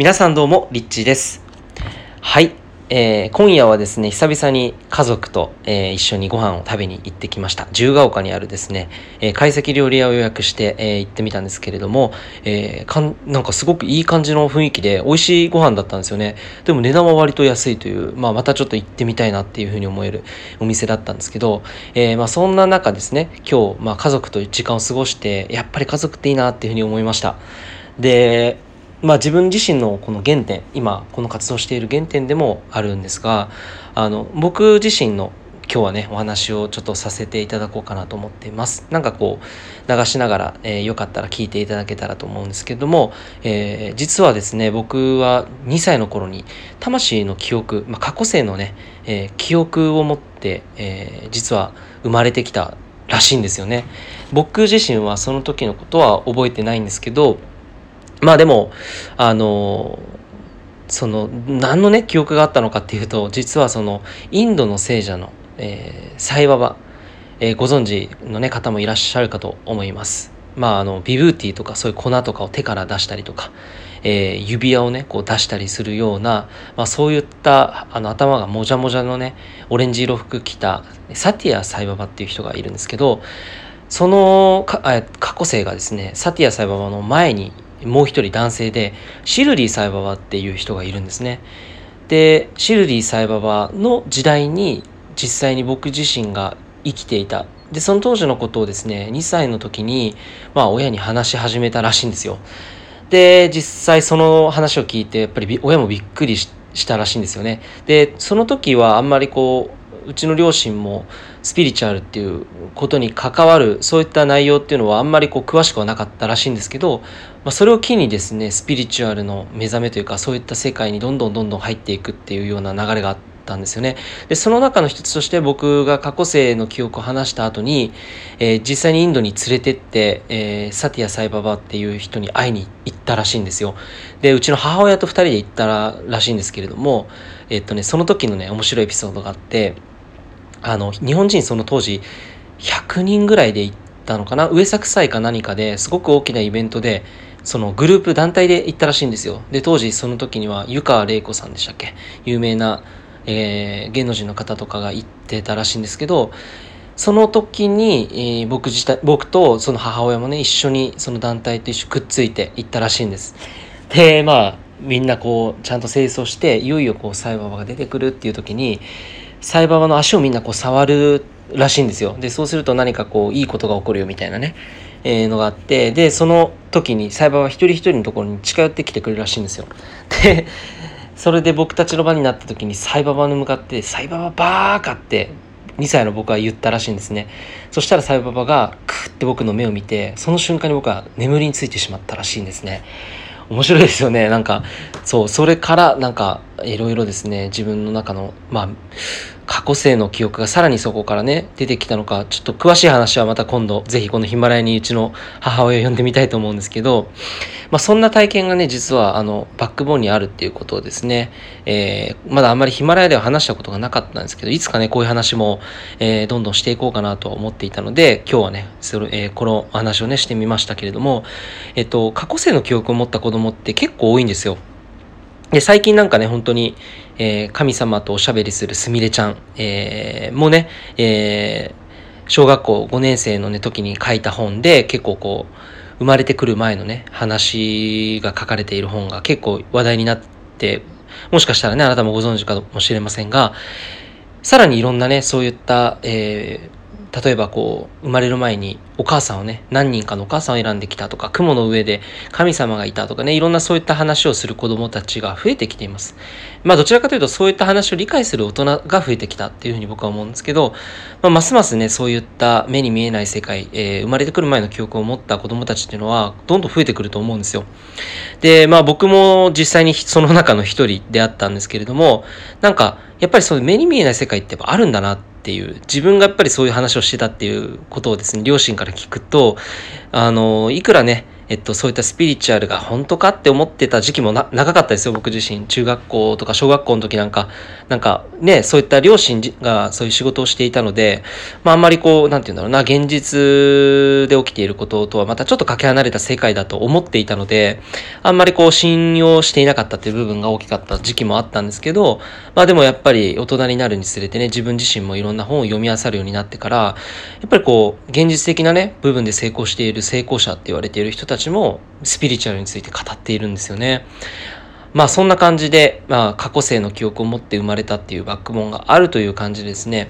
皆さんどうも、リッチーです。はい。えー今夜はですね、久々に家族と、えー一緒にご飯を食べに行ってきました。自由が丘にあるですね、えー懐石料理屋を予約して、えー行ってみたんですけれども、えーかんなんかすごくいい感じの雰囲気で、美味しいご飯だったんですよね。でも値段は割と安いという、まあまたちょっと行ってみたいなっていうふうに思えるお店だったんですけど、えーまあそんな中ですね、今日、まあ家族と時間を過ごして、やっぱり家族っていいなっていうふうに思いました。で、まあ、自分自身のこの原点今この活動している原点でもあるんですがあの僕自身の今日はねお話をちょっとさせていただこうかなと思っています。なんかこう流しながら、えーよかったら聞いていただけたらと思うんですけども、えー実はですね僕は2歳の頃に魂の記憶、まあ、過去世のね、えー記憶を持って、え実は生まれてきたらしいんですよね。僕自身はその時のことは覚えてないんですけどまあでも、あの、その、何のね、記憶があったのかっていうと、実はその、インドの聖者の、えーサイババ、えーご存知のね、方もいらっしゃるかと思います。まあ、あの、ビブーティーとかそういう粉とかを手から出したりとか、えー指輪をね、こう出したりするような、まあそういった、あの、頭がもじゃもじゃのね、オレンジ色服着た、サティア・サイババっていう人がいるんですけど、そのかあ過去生がですね、サティア・サイババの前にもう一人男性で、シルリー・サイババっていう人がいるんですね。で、シルリー・サイババの時代に実際に僕自身が生きていた。で、その当時のことをですね、2歳の時に、まあ親に話し始めたらしいんですよ。で、実際その話を聞いて、やっぱり親もびっくりしたらしいんですよね。で、その時はあんまりこう、うちの両親もスピリチュアルっていうことに関わるそういった内容っていうのはあんまりこう詳しくはなかったらしいんですけど、まあ、それを機にですねスピリチュアルの目覚めというかそういった世界にどんどんどんどん入っていくっていうような流れがあったんですよね。でその中の一つとして僕が過去世の記憶を話した後に、えー実際にインドに連れてって、えーサティア・サイババっていう人に会いに行ったらしいんですよ。でうちの母親と二人で行ったららしいんですけれどもえっとねその時のね面白いエピソードがあってあの日本人その当時100人ぐらいで行ったのかな？上作祭か何かですごく大きなイベントでそのグループ団体で行ったらしいんですよ。で当時その時には湯川玲子さんでしたっけ？有名な、えー芸能人の方とかが行ってたらしいんですけどその時に、えー僕自体僕とその母親もね一緒にその団体と一緒くっついて行ったらしいんです。でまあみんなこうちゃんと清掃していよいよこうサイババが出てくるっていう時にサイババの足をみんなこう触るらしいんですよ。でそうすると何かこういいことが起こるよみたいなね、えーのがあって。でその時にサイババは一人一人のところに近寄ってきてくれるらしいんですよ。でそれで僕たちの場になった時にサイババに向かって「サイバババーカ!」って2歳の僕は言ったらしいんですね。そしたらサイババがクーって僕の目を見てその瞬間に僕は眠りについてしまったらしいんですね。面白いですよね。なんかそうそれからなんかいろいろですね自分の中のまあ過去世の記憶がさらにそこからね出てきたのかちょっと詳しい話はまた今度ぜひこのヒマラヤにうちの母親を呼んでみたいと思うんですけど、まあ、そんな体験がね実はあのバックボーンにあるっていうことをですね、えーまだあんまりヒマラヤでは話したことがなかったんですけどいつかねこういう話も、えーどんどんしていこうかなと思っていたので今日はねそれ、えーこの話をねしてみましたけれども、えっと、過去世の記憶を持った子供って結構多いんですよ。で、最近なんかね、本当に、えー神様とおしゃべりするすみれちゃん、えーもね、えー小学校5年生のね、時に書いた本で、結構こう、生まれてくる前のね、話が書かれている本が結構話題になって、もしかしたらね、あなたもご存知かもしれませんが、さらにいろんなね、そういった、えー例えばこう、生まれる前にお母さんをね、何人かのお母さんを選んできたとか、雲の上で神様がいたとかね、いろんなそういった話をする子供たちが増えてきています。まあどちらかというとそういった話を理解する大人が増えてきたっていうふうに僕は思うんですけど、まあ、ますますね、そういった目に見えない世界、えー生まれてくる前の記憶を持った子供たちっていうのは、どんどん増えてくると思うんですよ。で、まあ僕も実際にその中の一人であったんですけれども、なんか、やっぱりそういう目に見えない世界ってやっぱあるんだなってっていう、自分がやっぱりそういう話をしてたっていうことをですね、両親から聞くと、あの、いくらね、えっと、そういったスピリチュアルが本当かって思ってた時期も長かったですよ、僕自身。中学校とか小学校の時なんか、なんかね、そういった両親がそういう仕事をしていたので、まああんまりこう、なんて言うんだろうな、現実で起きていることとはまたちょっとかけ離れた世界だと思っていたので、あんまりこう信用していなかったっていう部分が大きかった時期もあったんですけど、まあでもやっぱり大人になるにつれてね、自分自身もいろんな本を読み漁るようになってから、やっぱりこう、現実的なね、部分で成功している成功者って言われている人たちも、スピリチュアルについて語っているんですよね。まあそんな感じで、まあ過去性の記憶を持って生まれたっていうバックボーンがあるという感じですね。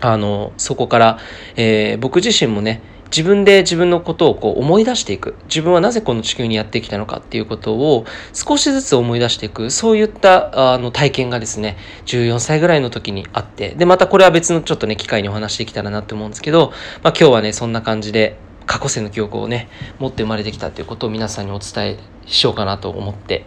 あの、そこから、えー、僕自身もね、自分で自分のことをこう思い出していく。自分はなぜこの地球にやってきたのかっていうことを少しずつ思い出していく。そういったあの体験がですね、14歳ぐらいの時にあって。で、またこれは別のちょっとね、機会にお話してきたらなって思うんですけど、まあ今日はね、そんな感じで過去世の記憶をね、持って生まれてきたっていうことを皆さんにお伝えしようかなと思って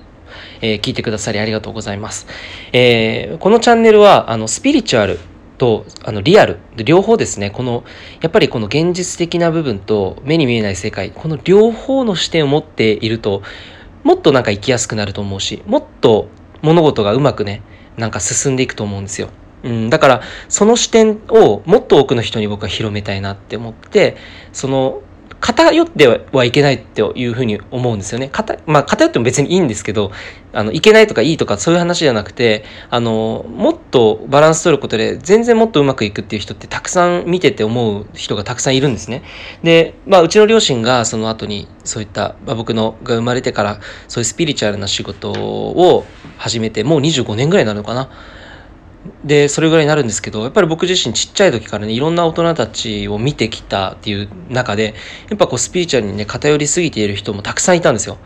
えー、聞いてくださりありがとうございます。えー、このチャンネルは、あの、スピリチュアルとあのリアル両方ですねこのやっぱりこの現実的な部分と目に見えない世界この両方の視点を持っているともっとなんか生きやすくなると思うしもっと物事がうまくねなんか進んでいくと思うんですよ。うん、だからその視点をもっと多くの人に僕は広めたいなって思ってその偏ってはいけないっていうふうに思うんですよね。まあ、偏っても別にいいんですけど、あの、いけないとかいいとかそういう話じゃなくて、あの、もっとバランス取ることで全然もっとうまくいくっていう人ってたくさん見てて思う人がたくさんいるんですね。で、まあ、うちの両親がその後にそういった、まあ、僕のが生まれてからそういうスピリチュアルな仕事を始めて、もう25年ぐらいなのかな。で、それぐらいになるんですけど、やっぱり僕自身ちっちゃい時からね、いろんな大人たちを見てきたっていう中で、やっぱこうスピーチャルにね、偏りすぎている人もたくさんいたんですよ。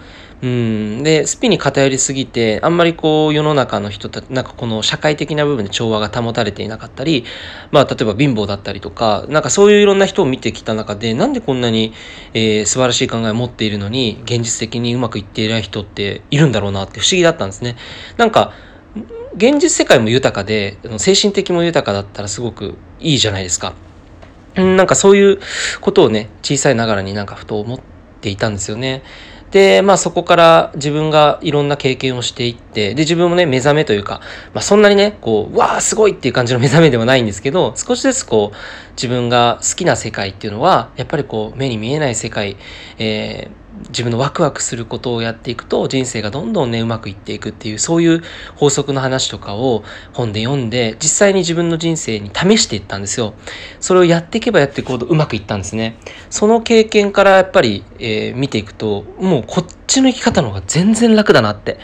うん。で、スピに偏りすぎて、あんまりこう世の中の人たち、なんかこの社会的な部分で調和が保たれていなかったり、まあ例えば貧乏だったりとか、なんかそういういろんな人を見てきた中で、なんでこんなに、えー、素晴らしい考えを持っているのに、現実的にうまくいっていない人っているんだろうなって不思議だったんですね。なんか、現実世界も豊かで、精神的も豊かだったらすごくいいじゃないですか。なんかそういうことをね、小さいながらになんかふと思っていたんですよね。で、まあそこから自分がいろんな経験をしていって、で、自分もね、目覚めというか、まあそんなにね、こう、わあすごいっていう感じの目覚めではないんですけど、少しずつこう、自分が好きな世界っていうのは、やっぱりこう、目に見えない世界、えー自分のワクワクすることをやっていくと人生がどんどんねうまくいっていくっていうそういう法則の話とかを本で読んで実際に自分の人生に試していったんですよ。それをやっていけばやっていくほどうまくいったんですね。その経験からやっぱり、えー、見ていくともうこっちの生き方の方が全然楽だなって。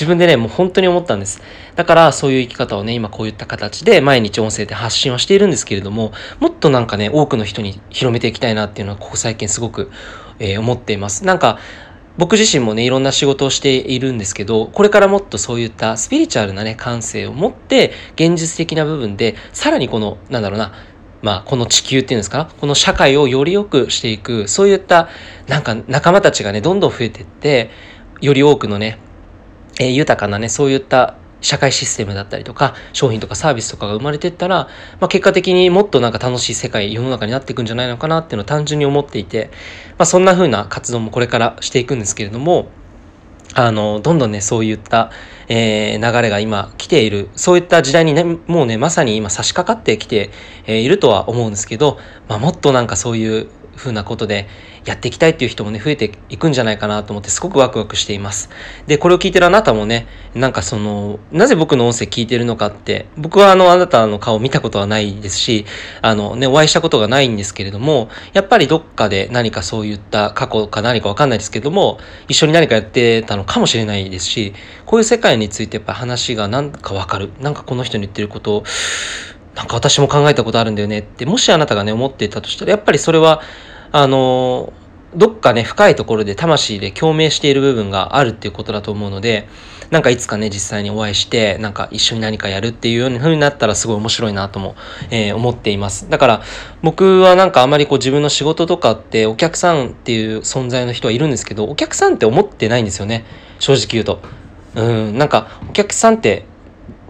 自分でね、もう本当に思ったんです。だからそういう生き方をね、今こういった形で毎日音声で発信はしているんですけれども、もっとなんかね、多くの人に広めていきたいなっていうのは、ここ最近すごく、えー、思っています。なんか、僕自身もね、いろんな仕事をしているんですけど、これからもっとそういったスピリチュアルなね、感性を持って、現実的な部分で、さらにこの、なんだろうな、まあ、この地球っていうんですか？この社会をより良くしていく、そういった、なんか仲間たちがね、どんどん増えていって、より多くのね、えー、豊かなね、そういった社会システムだったりとか、商品とかサービスとかが生まれてったら、まあ、結果的にもっとなんか楽しい世界、世の中になっていくんじゃないのかなっていうのを単純に思っていて、まあ、そんな風な活動もこれからしていくんですけれども、あの、どんどんね、そういった、えー、流れが今来ている、そういった時代にね、もうね、まさに今差し掛かってきて、えー、いるとは思うんですけど、まあ、もっとなんかそういうふうなことでやっていきたいっていう人もね、増えていくんじゃないかなと思ってすごくワクワクしています。で、これを聞いてるあなたもね、なんかその、なぜ僕の音声聞いてるのかって、僕はあの、あなたの顔見たことはないですし、あのね、お会いしたことがないんですけれども、やっぱりどっかで何かそういった過去か何かわかんないですけども、一緒に何かやってたのかもしれないですし、こういう世界についてやっぱ話がなんかわかる。なんかこの人に言ってること、なんか私も考えたことあるんだよねって、もしあなたがね、思っていたとしたら、やっぱりそれは、あの、どっかね、深いところで魂で共鳴している部分があるっていうことだと思うので、なんかいつかね、実際にお会いして、なんか一緒に何かやるっていうようになったらすごい面白いなとも、えー、思っています。だから、僕はなんかあまりこう自分の仕事とかってお客さんっていう存在の人はいるんですけど、お客さんって思ってないんですよね。正直言うと。うん、なんかお客さんって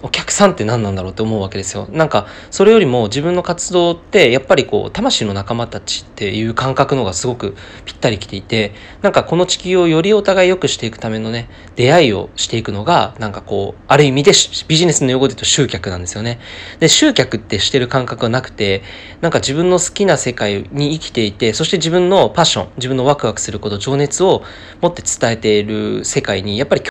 お客さんって何なんだろうって思うわけですよ。なんか、それよりも自分の活動って、やっぱりこう、魂の仲間たちっていう感覚のがすごくぴったりきていて、なんかこの地球をよりお互い良くしていくためのね、出会いをしていくのが、なんかこう、ある意味でビジネスの用語で言うと集客なんですよね。で、集客ってしてる感覚はなくて、なんか自分の好きな世界に生きていて、そして自分のパッション、自分のワクワクすること、情熱を持って伝えている世界に、やっぱり